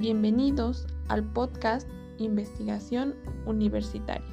Bienvenidos al podcast Investigación Universitaria.